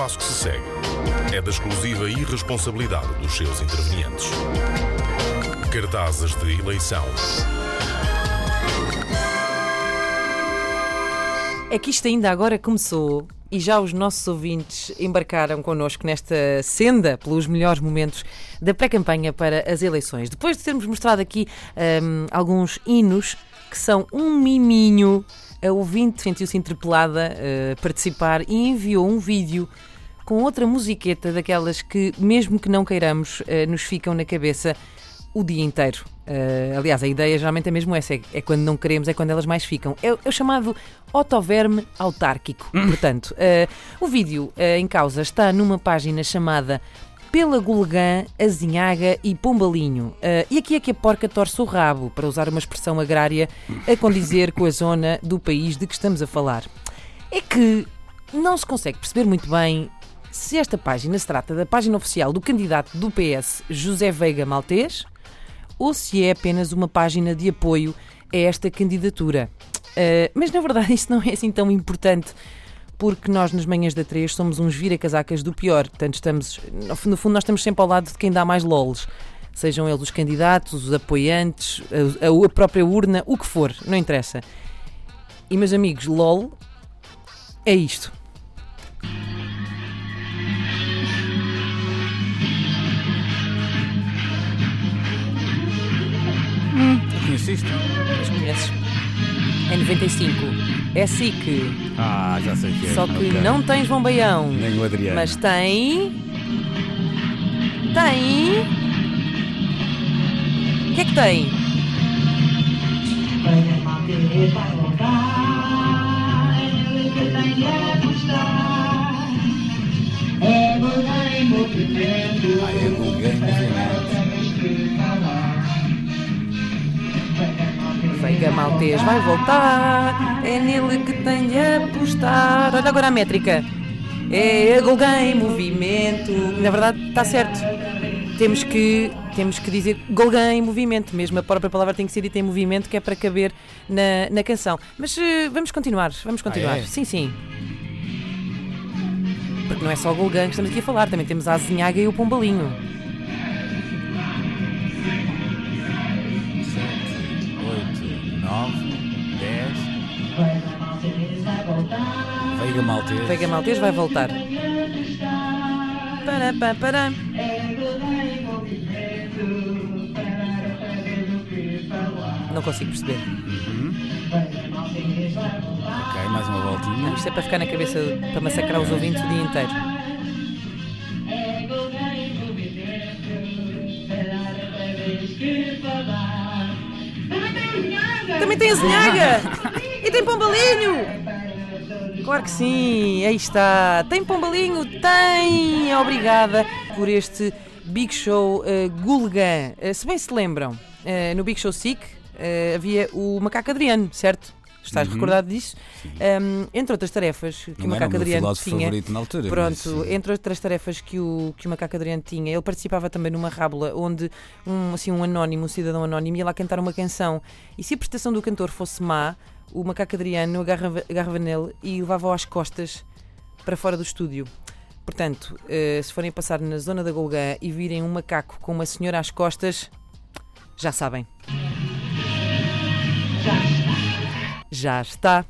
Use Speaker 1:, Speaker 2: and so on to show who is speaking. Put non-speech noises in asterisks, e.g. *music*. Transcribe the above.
Speaker 1: passo que se segue é da exclusiva irresponsabilidade dos seus intervenientes. Cartazes de eleição.
Speaker 2: É que isto ainda agora começou e já os nossos ouvintes embarcaram connosco nesta senda pelos melhores momentos da pré-campanha para as eleições. Depois de termos mostrado aqui hum, alguns hinos que são um miminho, a ouvinte sentiu-se interpelada a participar e enviou um vídeo com outra musiqueta daquelas que, mesmo que não queiramos, eh, nos ficam na cabeça o dia inteiro. Uh, aliás, a ideia geralmente é mesmo essa: é, é, quando não queremos, é quando elas mais ficam. É, é o chamado otoverme autárquico. Portanto, uh, o vídeo uh, em causa está numa página chamada Pela Gulegã, Azinhaga e Pombalinho. e aqui é que a porca torce o rabo, para usar uma expressão agrária a condizer com a zona do país de que estamos a falar. É que não se consegue perceber muito bem se esta página se trata da página oficial do candidato do PS, José Veiga Maltês ou se é apenas uma página de apoio a esta candidatura. Uh, mas na verdade *laughs* isso não é assim tão importante porque nós nas manhãs da 3 somos uns vira-casacas do pior. Portanto, estamos, no fundo, nós estamos sempre ao lado de quem dá mais lols. Sejam eles os candidatos, os apoiantes, a, a própria urna, o que for, não interessa. E meus amigos, LOL é isto.
Speaker 3: Conheceste?
Speaker 2: Mas conheces? É 95. É SIC.
Speaker 3: Ah, já sei que é.
Speaker 2: Só que okay. não tens bombeião.
Speaker 3: Nem o Adriano.
Speaker 2: Mas tem. Tem. O que é que tem?
Speaker 3: Ah, é
Speaker 2: Veiga Maltês vai voltar, é nele que tem de apostar. Olha agora a métrica. É a Golgã em movimento. Na verdade, está certo. Temos que, temos que dizer Golgã em movimento, mesmo a própria palavra tem que ser dita em movimento, que é para caber na, na canção. Mas uh, vamos continuar, vamos continuar. Ah, é? Sim, sim. Porque não é só o Golgã que estamos aqui a falar, também temos a Azinhaga e o Pombalinho.
Speaker 3: Veiga Maltês.
Speaker 2: Veiga Maltês vai voltar. Para, para, para. Não consigo perceber.
Speaker 3: Uhum. Ok, mais uma voltinha.
Speaker 2: Isto é para ficar na cabeça, para massacrar os ouvintes o dia inteiro. Também tem a zinhaga! E tem pombalinho! Claro que sim, aí está. Tem Pombalinho? Tem! Obrigada por este Big Show uh, Gulligan. Uh, se bem se lembram, uh, no Big Show Sick uh, havia o Macaco Adriano, certo? Estás uhum. recordado disso? Um, entre outras tarefas que
Speaker 3: Não
Speaker 2: o Macaco Adriano tinha.
Speaker 3: Na altura,
Speaker 2: pronto,
Speaker 3: mas...
Speaker 2: entre outras tarefas que o, que o Macaco Adriano tinha, ele participava também numa rábula onde um, assim, um anónimo, um cidadão anónimo, ia lá cantar uma canção. E se a prestação do cantor fosse má, o macaco Adriano agarrava, agarrava nele e levava-o às costas para fora do estúdio. Portanto, uh, se forem passar na zona da Golgã e virem um macaco com uma senhora às costas, já sabem. Já está.